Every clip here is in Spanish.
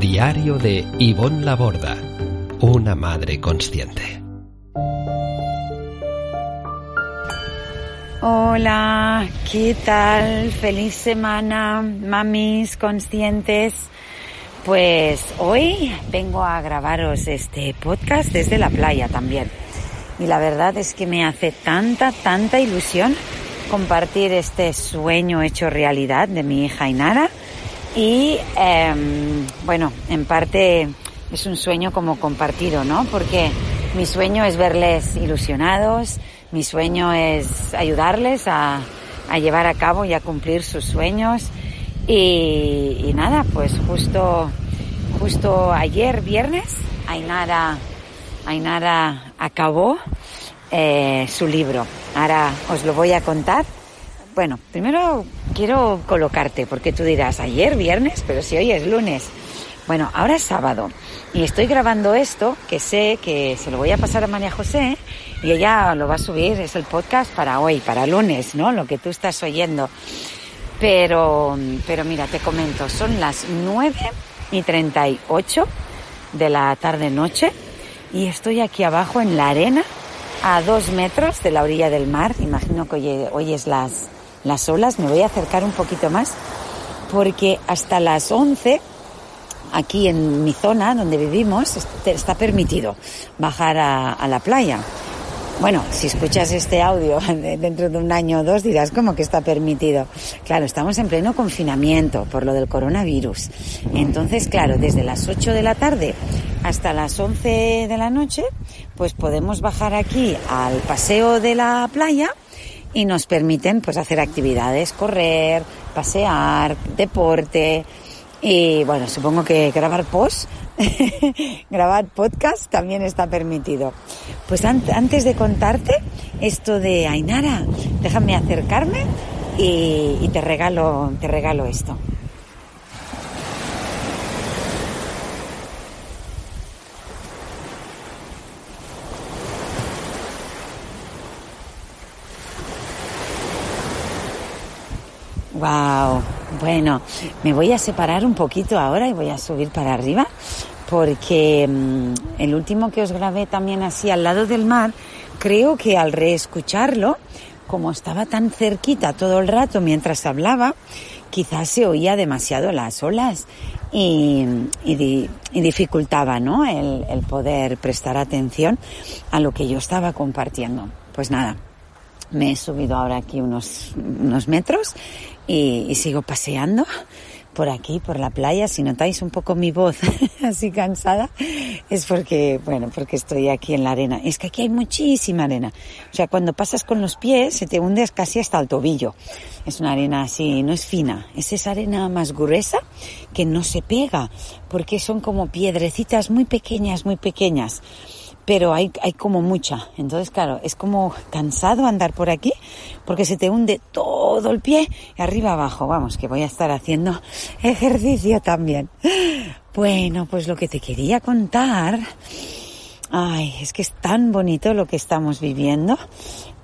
Diario de Ivonne Laborda, una madre consciente. Hola, ¿qué tal? Feliz semana, mamis conscientes. Pues hoy vengo a grabaros este podcast desde la playa también. Y la verdad es que me hace tanta, tanta ilusión compartir este sueño hecho realidad de mi hija Inara. Y em, bueno, en parte es un sueño como compartido, ¿no? Porque mi sueño es verles ilusionados, mi sueño es ayudarles a, llevar a cabo y a cumplir sus sueños. Y, y nada, pues justo, justo ayer, viernes, Ainara, Ainara acabó eh, su libro. Ahora os lo voy a contar. Bueno, primero quiero colocarte, porque tú dirás, ayer viernes, pero si hoy es lunes. Bueno, ahora es sábado y estoy grabando esto que sé que se lo voy a pasar a María José y ella lo va a subir, es el podcast para hoy, para lunes, ¿no? Lo que tú estás oyendo. Pero, pero mira, te comento, son las 9 y 38 de la tarde-noche y estoy aquí abajo en la arena a dos metros de la orilla del mar. Imagino que oye, oyes las, las olas. Me voy a acercar un poquito más porque hasta las 11 aquí en mi zona donde vivimos está permitido bajar a, la playa. Bueno, si escuchas este audio dentro de un año o dos dirás cómo que está permitido. Claro, estamos en pleno confinamiento por lo del coronavirus. Entonces, claro, desde las 8 de la tarde hasta las 11 de la noche, pues podemos bajar aquí al paseo de la playa y nos permiten pues hacer actividades, correr, pasear, deporte, y bueno, supongo que grabar post, grabar podcast también está permitido. Pues antes de contarte esto de Ainara, déjame acercarme y, y te regalo, te regalo esto. Wow, bueno, me voy a separar un poquito ahora y voy a subir para arriba porque mmm, el último que os grabé también así al lado del mar, creo que al reescucharlo, como estaba tan cerquita todo el rato mientras hablaba, quizás se oía demasiado las olas y, y, y dificultaba ¿no? el, el poder prestar atención a lo que yo estaba compartiendo. Pues nada, me he subido ahora aquí unos, unos metros y, sigo paseando por aquí, por la playa. Si notáis un poco mi voz así cansada, es porque, bueno, porque estoy aquí en la arena. Es que aquí hay muchísima arena. O sea, cuando pasas con los pies, se te hundes casi hasta el tobillo. Es una arena así, no es fina. Es esa arena más gruesa que no se pega, porque son como piedrecitas muy pequeñas, muy pequeñas pero hay, hay como mucha. Entonces, claro, es como cansado andar por aquí porque se te hunde todo el pie arriba abajo. Vamos, que voy a estar haciendo ejercicio también. Bueno, pues lo que te quería contar, ay, es que es tan bonito lo que estamos viviendo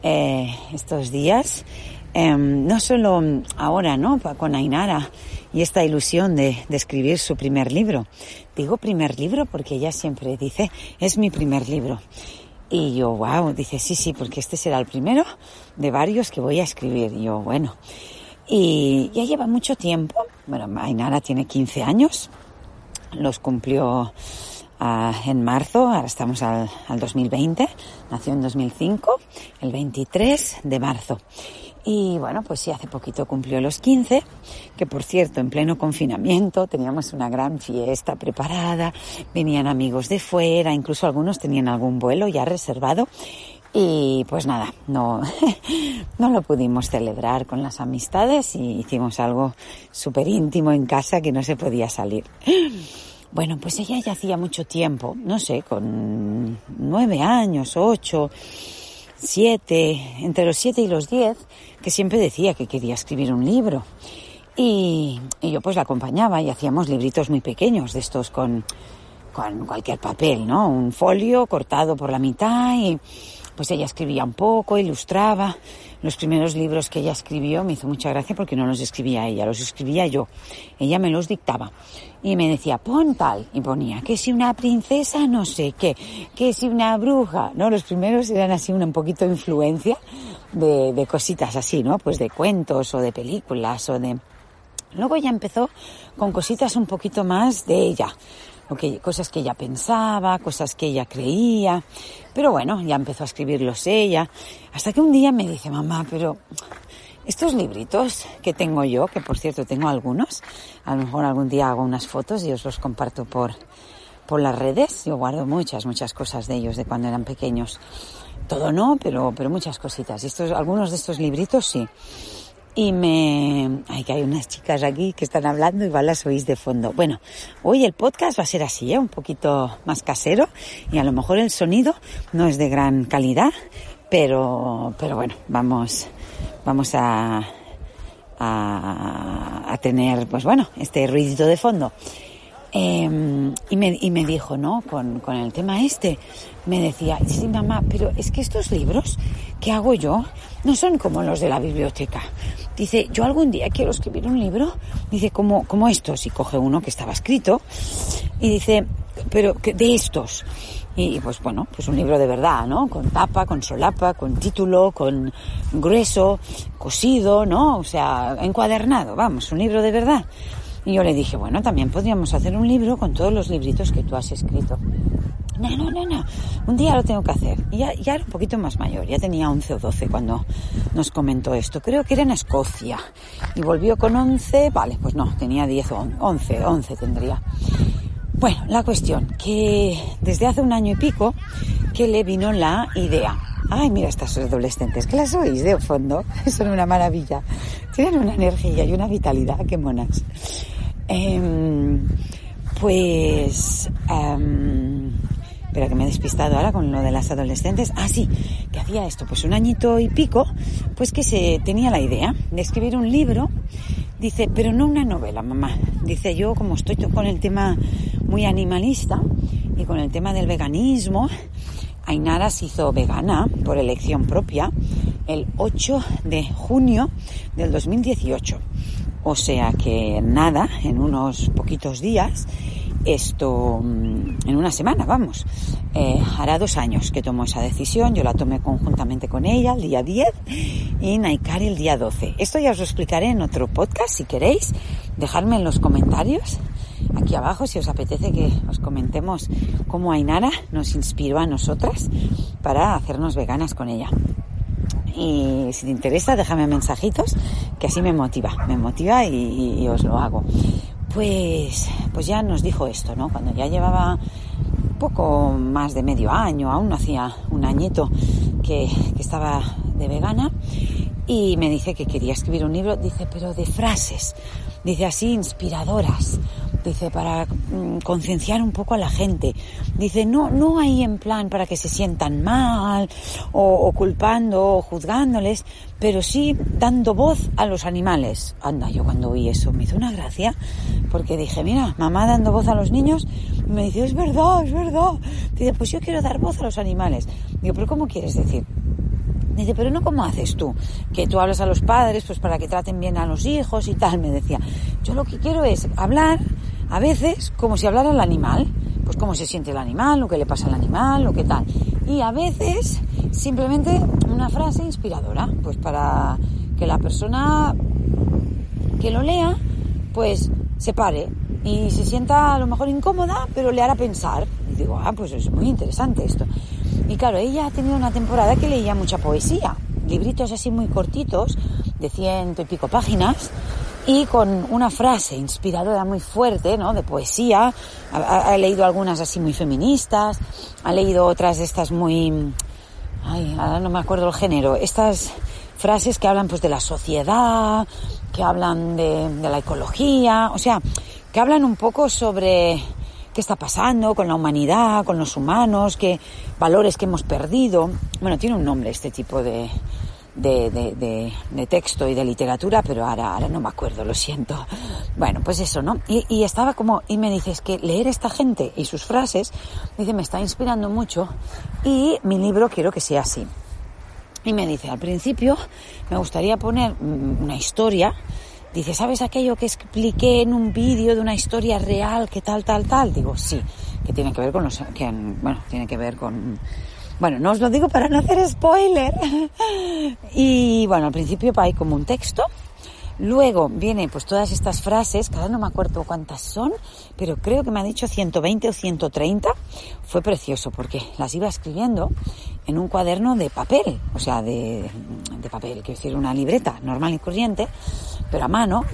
eh, estos días. Eh, no solo ahora, ¿no? Con Ainara y esta ilusión de, escribir su primer libro. Digo primer libro porque ella siempre dice, es mi primer libro. Y yo, wow, dice, sí, sí, porque este será el primero de varios que voy a escribir. Y yo, bueno. Y ya lleva mucho tiempo. Bueno, Ainara tiene 15 años. Los cumplió uh, en marzo, ahora estamos al 2020. Nació en 2005, el 23 de marzo. Y bueno, pues sí, hace poquito cumplió los 15, que por cierto, en pleno confinamiento teníamos una gran fiesta preparada, venían amigos de fuera, incluso algunos tenían algún vuelo ya reservado. Y pues nada, no, no lo pudimos celebrar con las amistades y hicimos algo súper íntimo en casa que no se podía salir. Bueno, pues ella ya hacía mucho tiempo, no sé, con nueve años, ocho, siete, entre los siete y los diez, que siempre decía que quería escribir un libro. Y, y yo pues la acompañaba y hacíamos libritos muy pequeños de estos con, con cualquier papel, ¿no? Un folio cortado por la mitad y pues ella escribía un poco, ilustraba. Los primeros libros que ella escribió me hizo mucha gracia porque no los escribía ella, los escribía yo. Ella me los dictaba y me decía, pon tal, y ponía, que si una princesa no sé qué, que si una bruja, ¿no? Los primeros eran así un poquito influencia de, de cositas así, ¿no? Pues de cuentos o de películas o de... Luego ya empezó con cositas un poquito más de ella, cosas que ella pensaba, cosas que ella creía. Pero bueno, ya empezó a escribirlos ella. Hasta que un día me dice, mamá, pero estos libritos que tengo yo, que por cierto tengo algunos, a lo mejor algún día hago unas fotos y os los comparto por, por las redes. Yo guardo muchas, muchas cosas de ellos de cuando eran pequeños. Todo no, pero, pero muchas cositas. Estos, algunos de estos libritos sí y me... Ay, que hay unas chicas aquí que están hablando, igual las oís de fondo. Bueno, hoy el podcast va a ser así, ¿eh? un poquito más casero y a lo mejor el sonido no es de gran calidad, pero, pero bueno, vamos, vamos a, a, tener, pues bueno, este ruidito de fondo. Eh, y, me, y me dijo, ¿no? Con, con el tema este, me decía, sí, mamá, pero es que estos libros que hago yo no son como los de la biblioteca. Dice, yo algún día quiero escribir un libro, dice, como, como estos, y coge uno que estaba escrito, y dice, pero de estos. Y pues bueno, pues un libro de verdad, ¿no? Con tapa, con solapa, con título, con grueso, cosido, ¿no? O sea, encuadernado, vamos, un libro de verdad. Y yo le dije, bueno, también podríamos hacer un libro con todos los libritos que tú has escrito. No, no, no, no. Un día lo tengo que hacer. Ya, era un poquito más mayor, ya tenía 11 o 12 cuando nos comentó esto. Creo que era en Escocia. Y volvió con 11, vale, pues no, tenía 10 o 11, 11 tendría. Bueno, la cuestión, que desde hace un año y pico que le vino la idea. Ay, mira estas adolescentes, que las oís de fondo, son una maravilla. Tienen una energía y una vitalidad, qué monas. Em, pues... Um, espera que me he despistado ahora con lo de las adolescentes. Ah, sí, que hacía esto, pues un añito y pico, pues que se tenía la idea de escribir un libro. Dice, pero no una novela, mamá. Dice, yo como estoy con el tema muy animalista y con el tema del veganismo, Ainara se hizo vegana por elección propia el 8 de junio del 2018. O sea que nada, en unos poquitos días, esto, mm, en una semana, vamos, eh, hará dos años que tomó esa decisión, yo la tomé conjuntamente con ella el día 10 y Naikari el día 12. Esto ya os lo explicaré en otro podcast si queréis, dejadme en los comentarios aquí abajo si os apetece que os comentemos cómo Ainara nos inspiró a nosotras para hacernos veganas con ella. Y si te interesa, déjame mensajitos, que así me motiva, me motiva y, os lo hago. Pues, pues ya nos dijo esto, ¿no? Cuando ya llevaba poco más de medio año, aún no hacía un añito que, que estaba de vegana, y me dice que quería escribir un libro, dice, pero de frases, dice así, inspiradoras, dice, para mm, concienciar un poco a la gente. Dice, no, no hay en plan para que se sientan mal, o, o, culpando, o juzgándoles, pero sí dando voz a los animales. Anda, yo cuando oí eso me hizo una gracia, porque dije, mira, mamá dando voz a los niños, me dice, es verdad, es verdad. Dice, pues yo quiero dar voz a los animales. Digo, pero ¿cómo quieres decir? Dice, pero no como haces tú, que tú hablas a los padres pues para que traten bien a los hijos y tal, me decía. Yo lo que quiero es hablar a veces como si hablara el animal, pues cómo se siente el animal, lo que le pasa al animal, lo que tal. Y a veces simplemente una frase inspiradora, pues para que la persona que lo lea, pues se pare y se sienta a lo mejor incómoda, pero le hará pensar. Y digo, ah, pues es muy interesante esto. Y claro, ella ha tenido una temporada que leía mucha poesía, libritos así muy cortitos, de ciento y pico páginas, y con una frase inspiradora muy fuerte, ¿no? De poesía. Ha, leído algunas así muy feministas, ha leído otras de estas muy, ay, ahora no me acuerdo el género, estas frases que hablan pues de la sociedad, que hablan de la ecología, o sea, que hablan un poco sobre qué está pasando con la humanidad, con los humanos, qué valores que hemos perdido. Bueno, tiene un nombre este tipo de, de, de, de, texto y de literatura, pero ahora, ahora no me acuerdo, lo siento. Bueno, pues eso, ¿no? Y, estaba como, y me dices que leer esta gente y sus frases, dice, me está inspirando mucho y mi libro quiero que sea así. Y me dice, al principio me gustaría poner mm, una historia. Dice, ¿sabes aquello que expliqué en un vídeo de una historia real que tal, tal, tal? Digo, sí, que tiene que ver con los, que, bueno, tiene que ver con bueno, no os lo digo para no hacer spoiler. y bueno, al principio hay como un texto. Luego viene pues todas estas frases, cada no me acuerdo cuántas son, pero creo que me ha dicho 120 o 130. Fue precioso porque las iba escribiendo en un cuaderno de papel, o sea, de, de papel, quiero decir, una libreta normal y corriente, pero a mano.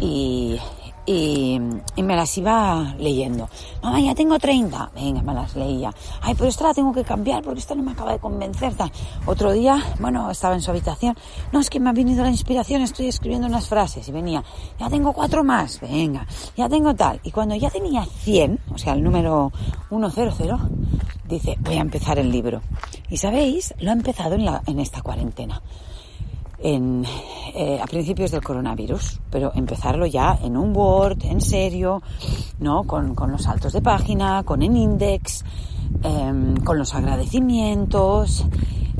Y, y, me las iba leyendo. Mamá, ya tengo 30. Venga, me las leía. Ay, pero esta la tengo que cambiar porque esta no me acaba de convencer. Tal. Otro día, bueno, estaba en su habitación. No, es que me ha venido la inspiración, estoy escribiendo unas frases. Y venía, ya tengo cuatro más. Venga, ya tengo tal. Y cuando ya tenía 100, o sea, el número 100, dice, voy a empezar el libro. Y sabéis, lo ha empezado en, la, en esta cuarentena eh, a principios del coronavirus, pero empezarlo ya en un Word, en serio, ¿no? Con, con los saltos de página, con el index, eh, con los agradecimientos.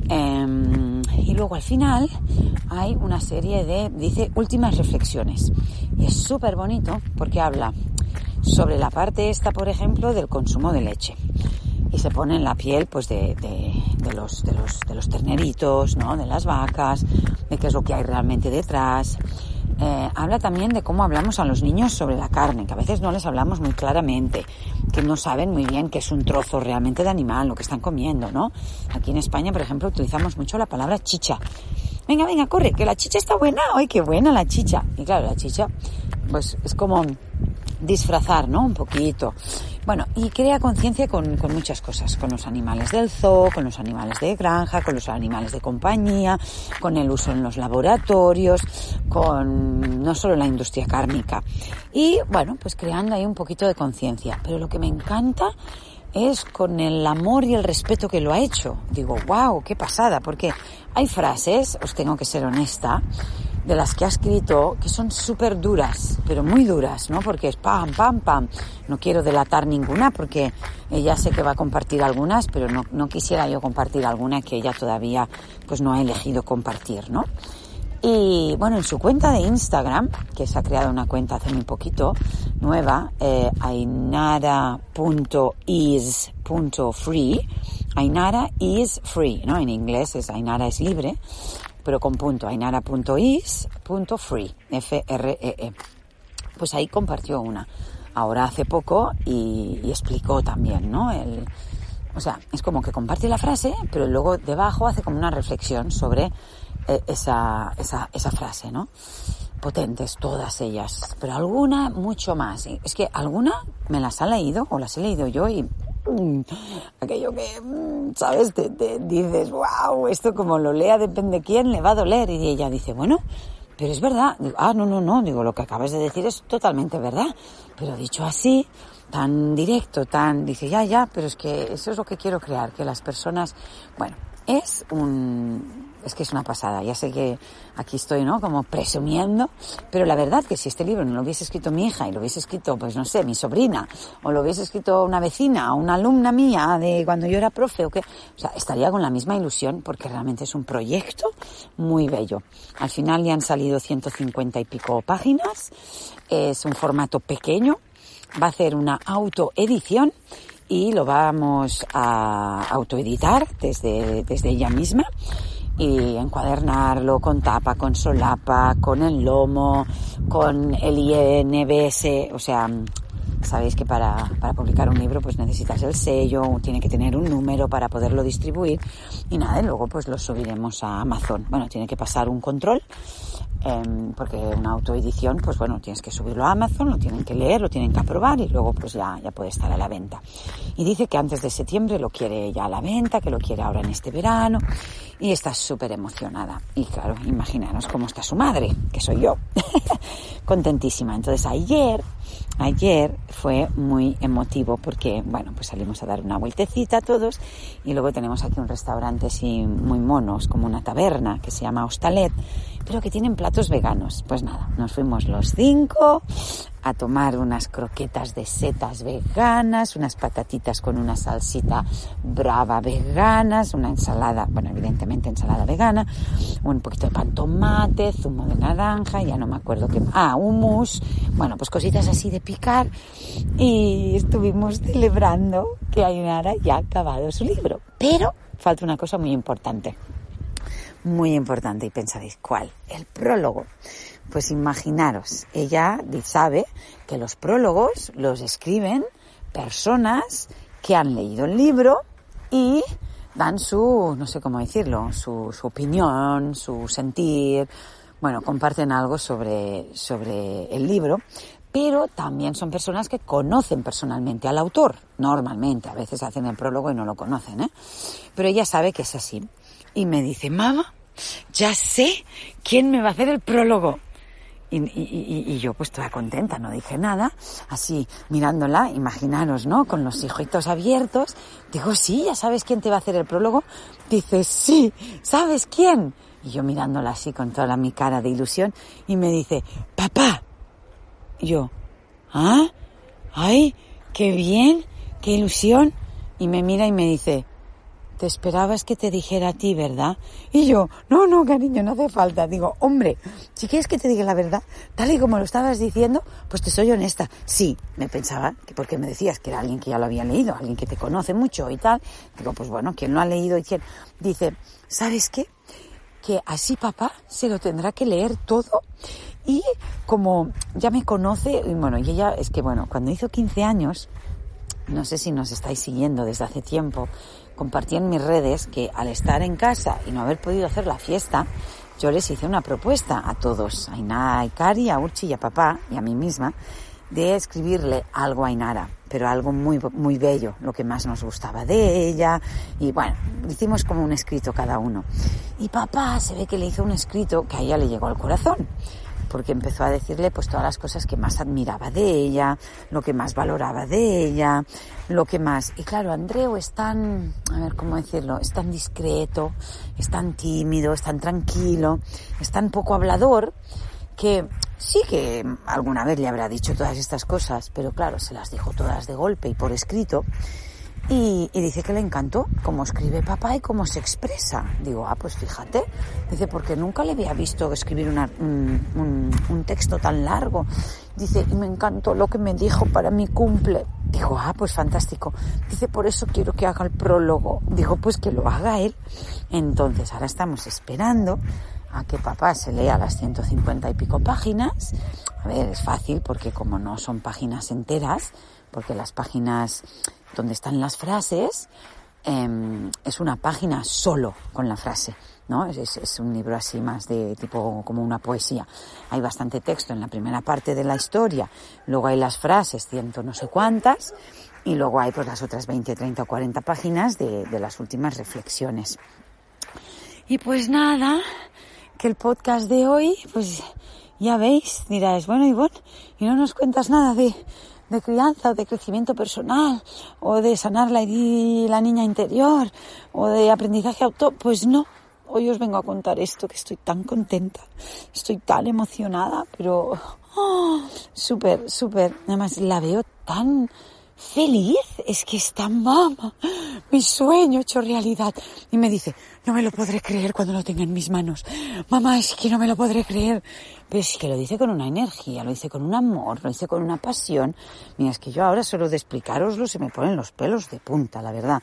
Eh, y luego al final hay una serie de, dice, últimas reflexiones. Y es súper bonito porque habla sobre la parte esta, por ejemplo, del consumo de leche y se pone en la piel pues de, de, de, los, de, los, de los terneritos, ¿no? de las vacas, de qué es lo que hay realmente detrás. Eh, habla también de cómo hablamos a los niños sobre la carne, que a veces no les hablamos muy claramente, que no saben muy bien qué es un trozo realmente de animal, lo que están comiendo, ¿no? Aquí en España, por ejemplo, utilizamos mucho la palabra chicha. Venga, venga, corre, que la chicha está buena, ¡ay, qué buena la chicha! Y claro, la chicha, pues es como disfrazar, ¿no? Un poquito. Bueno, y crea conciencia con, con, muchas cosas, con los animales del zoo, con los animales de granja, con los animales de compañía, con el uso en los laboratorios, con no solo la industria cárnica. Y bueno, pues creando ahí un poquito de conciencia. Pero lo que me encanta es con el amor y el respeto que lo ha hecho. Digo, wow, qué pasada, porque hay frases, os tengo que ser honesta, de las que ha escrito que son súper duras, pero muy duras, ¿no? Porque es pam, pam, pam. No quiero delatar ninguna porque ella sé que va a compartir algunas, pero no, no quisiera yo compartir alguna que ella todavía pues no ha elegido compartir, ¿no? Y bueno, en su cuenta de Instagram, que se ha creado una cuenta hace muy poquito, nueva, eh, ainara.is.free, Ainara is free, ¿no? En inglés es Ainara es libre, pero con punto, ainara.is.free, F-R-E-E. Pues ahí compartió una, ahora hace poco, y, explicó también, ¿no? El, o sea, es como que comparte la frase, pero luego debajo hace como una reflexión sobre eh, esa, esa, esa frase, ¿no? Potentes todas ellas, pero alguna mucho más. Es que alguna me las ha leído o las he leído yo y aquello que, mm, ¿sabes? Te, dices, wow, esto como lo lea depende quién, le va a doler. Y ella dice, bueno, pero es verdad. Ah, no, no, no, digo, lo que acabas de decir es totalmente verdad. Pero dicho así, tan directo, tan, dice, ya, ya, pero es que eso es lo que quiero crear, que las personas, bueno, es un, es que es una pasada. Ya sé que aquí estoy, ¿no? Como presumiendo, pero la verdad que si este libro no lo hubiese escrito mi hija y lo hubiese escrito, pues no sé, mi sobrina, o lo hubiese escrito una vecina, o una alumna mía de cuando yo era profe, o que, o sea, estaría con la misma ilusión porque realmente es un proyecto muy bello. Al final ya han salido 150 y pico páginas, es un formato pequeño, va a hacer una autoedición y lo vamos a autoeditar desde, desde ella misma y encuadernarlo con tapa, con solapa, con el lomo, con el INBS, o sea, sabéis que para, para publicar un libro pues necesitas el sello, tiene que tener un número para poderlo distribuir y nada, y luego pues lo subiremos a Amazon. Bueno, tiene que pasar un control em, porque una autoedición, pues bueno, tienes que subirlo a Amazon, lo tienen que leer, lo tienen que aprobar y luego pues ya, ya puede estar a la venta. Y dice que antes de septiembre lo quiere ya a la venta, que lo quiere ahora en este verano y está súper emocionada. Y claro, imaginaros cómo está su madre, que soy yo, contentísima. Entonces ayer ayer fue muy emotivo porque, bueno, pues salimos a dar una vueltecita todos y luego tenemos aquí un restaurante así muy monos, como una taberna que se llama Hostalet, pero que tienen platos veganos. Pues nada, nos fuimos los cinco a tomar unas croquetas de setas veganas, unas patatitas con una salsita brava veganas, una ensalada, bueno, evidentemente ensalada vegana, un poquito de pan tomate, zumo de naranja, ya no me acuerdo qué, ah, hummus, bueno, pues cositas así de picar y estuvimos celebrando que Ainara ya ha acabado su libro. Pero falta una cosa muy importante, muy importante y pensaréis, ¿cuál? El prólogo. Pues imaginaros, ella sabe que los prólogos los escriben personas que han leído el libro y dan su, no sé cómo decirlo, su, su opinión, su sentir, bueno, comparten algo sobre, sobre el libro, pero también son personas que conocen personalmente al autor, normalmente, a veces hacen el prólogo y no lo conocen, ¿eh? Pero ella sabe que es así. Y me dice, mamá, ya sé quién me va a hacer el prólogo. Y, yo pues toda contenta, no dije nada, así mirándola, imaginaros, ¿no? Con los hijitos abiertos, digo, sí, ya sabes quién te va a hacer el prólogo. Dice, sí, ¿sabes quién? Y yo mirándola así con toda mi cara de ilusión y me dice, papá. Yo, ¿ah? ¡Ay! ¡Qué bien! ¡Qué ilusión! Y me mira y me dice, te esperabas que te dijera a ti, ¿verdad? Y yo, no, no, cariño, no hace falta. Digo, hombre, si quieres que te diga la verdad, tal y como lo estabas diciendo, pues te soy honesta. Sí, me pensaba que porque me decías que era alguien que ya lo había leído, alguien que te conoce mucho y tal. Digo, pues bueno, ¿quién lo ha leído y quién? Dice, ¿sabes qué? Que así papá se lo tendrá que leer todo y como ya me conoce, y bueno, y ella es que bueno, cuando hizo 15 años, no sé si nos estáis siguiendo desde hace tiempo, compartí en mis redes que al estar en casa y no haber podido hacer la fiesta, yo les hice una propuesta a todos, a Inara, a Ikari, a Urchi y a papá y a mí misma, de escribirle algo a Inara, pero algo muy, muy bello, lo que más nos gustaba de ella. Y bueno, hicimos como un escrito cada uno. Y papá se ve que le hizo un escrito que a ella le llegó al corazón porque empezó a decirle pues todas las cosas que más admiraba de ella, lo que más valoraba de ella, lo que más. Y claro, Andreu es tan, a ver cómo decirlo, es tan discreto, es tan tímido, es tan tranquilo, es tan poco hablador que sí que alguna vez le habrá dicho todas estas cosas, pero claro, se las dijo todas de golpe y por escrito. Y, dice que le encantó cómo escribe papá y cómo se expresa. Digo, ah, pues fíjate. Dice, porque nunca le había visto escribir un, un, texto tan largo. Dice, y me encantó lo que me dijo para mi cumple. Digo, ah, pues fantástico. Dice, por eso quiero que haga el prólogo. Digo, pues que lo haga él. Entonces, ahora estamos esperando a que papá se lea las 150 y pico páginas. A ver, es fácil porque como no son páginas enteras, porque las páginas donde están las frases em, es una página solo con la frase, ¿no? Es, un libro así más de tipo como una poesía. Hay bastante texto en la primera parte de la historia, luego hay las frases, ciento no sé cuántas, y luego hay pues las otras 20, 30 o 40 páginas de, las últimas reflexiones. Y pues nada, que el podcast de hoy, pues ya veis, dirás, bueno, Ivonne, y no nos cuentas nada de, de crianza o de crecimiento personal o de sanar la, la niña interior o de aprendizaje auto, pues no. Hoy os vengo a contar esto, que estoy tan contenta, estoy tan emocionada, pero oh, súper, súper, además la veo tan feliz, es que está mamá, mi sueño hecho realidad. Y me dice, no me lo podré creer cuando lo tenga en mis manos. Mamá, es que no me lo podré creer. Pero es que lo dice con una energía, lo dice con un amor, lo dice con una pasión. Mira, es que yo ahora solo de explicaroslo se me ponen los pelos de punta, la verdad.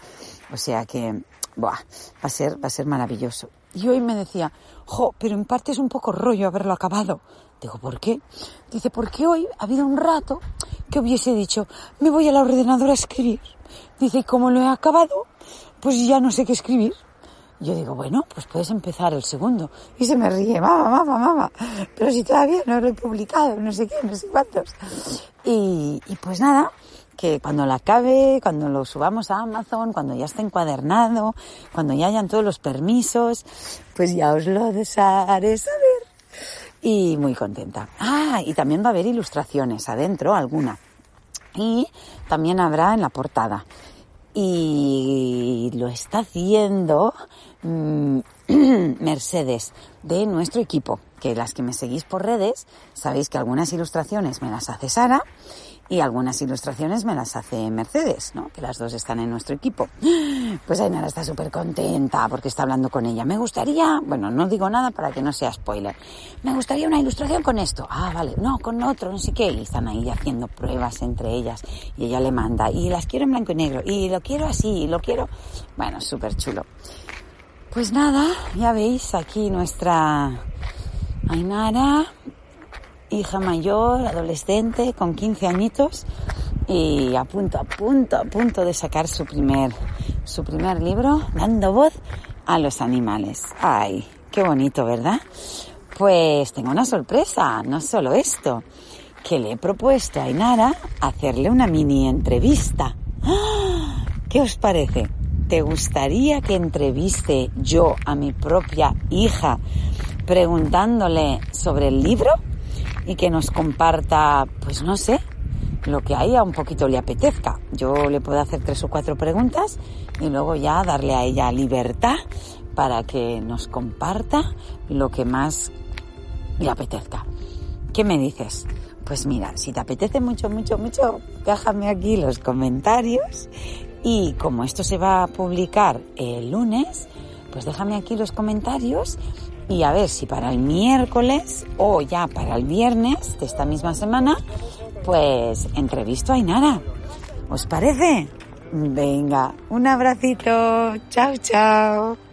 O sea que, buah, va a ser, va a ser maravilloso. Y hoy me decía, jo, pero en parte es un poco rollo haberlo acabado. Digo, ¿por qué? Dice, porque hoy ha habido un rato que hubiese dicho, me voy al ordenador a escribir. Dice, y como lo he acabado, pues ya no sé qué escribir. Yo digo, bueno, pues puedes empezar el segundo. Y se me ríe, mamá, mamá, mamá. Pero si todavía no lo he publicado, no sé qué, no sé cuántos. Y, y pues nada, que cuando la acabe, cuando lo subamos a Amazon, cuando ya esté encuadernado, cuando ya hayan todos los permisos, pues ya os lo haré saber. Y muy contenta. Ah, y también va a haber ilustraciones adentro, alguna. Y también habrá en la portada. Y lo está haciendo mm, Mercedes de nuestro equipo, que las que me seguís por redes, sabéis que algunas ilustraciones me las hace Sara y algunas ilustraciones me las hace Mercedes, ¿no? Que las dos están en nuestro equipo. Pues Ainara está súper contenta porque está hablando con ella. Me gustaría, bueno, no digo nada para que no sea spoiler. Me gustaría una ilustración con esto. Ah, vale, no, con otro, no sé qué. Y están ahí haciendo pruebas entre ellas y ella le manda. Y las quiero en blanco y negro. Y lo quiero así, y lo quiero. Bueno, súper chulo. Pues nada, ya veis aquí nuestra Ainara hija mayor, adolescente, con 15 añitos y a punto, a punto, a punto de sacar su primer, su primer libro, dando voz a los animales. Ay, qué bonito, ¿verdad? Pues tengo una sorpresa, no solo esto, que le he propuesto a Inara hacerle una mini entrevista. ¡Ah! ¿Qué os parece? ¿Te gustaría que entreviste yo a mi propia hija preguntándole sobre el libro? Y que nos comparta, pues no sé, lo que a ella un poquito le apetezca. Yo le puedo hacer tres o cuatro preguntas y luego ya darle a ella libertad para que nos comparta lo que más le apetezca. ¿Qué me dices? Pues mira, si te apetece mucho, mucho, mucho, déjame aquí los comentarios y como esto se va a publicar el lunes, pues déjame aquí los comentarios y a ver si para el miércoles o ya para el viernes de esta misma semana, pues entrevisto a Inara. ¿Os parece? Venga, un abracito. Chao, chao.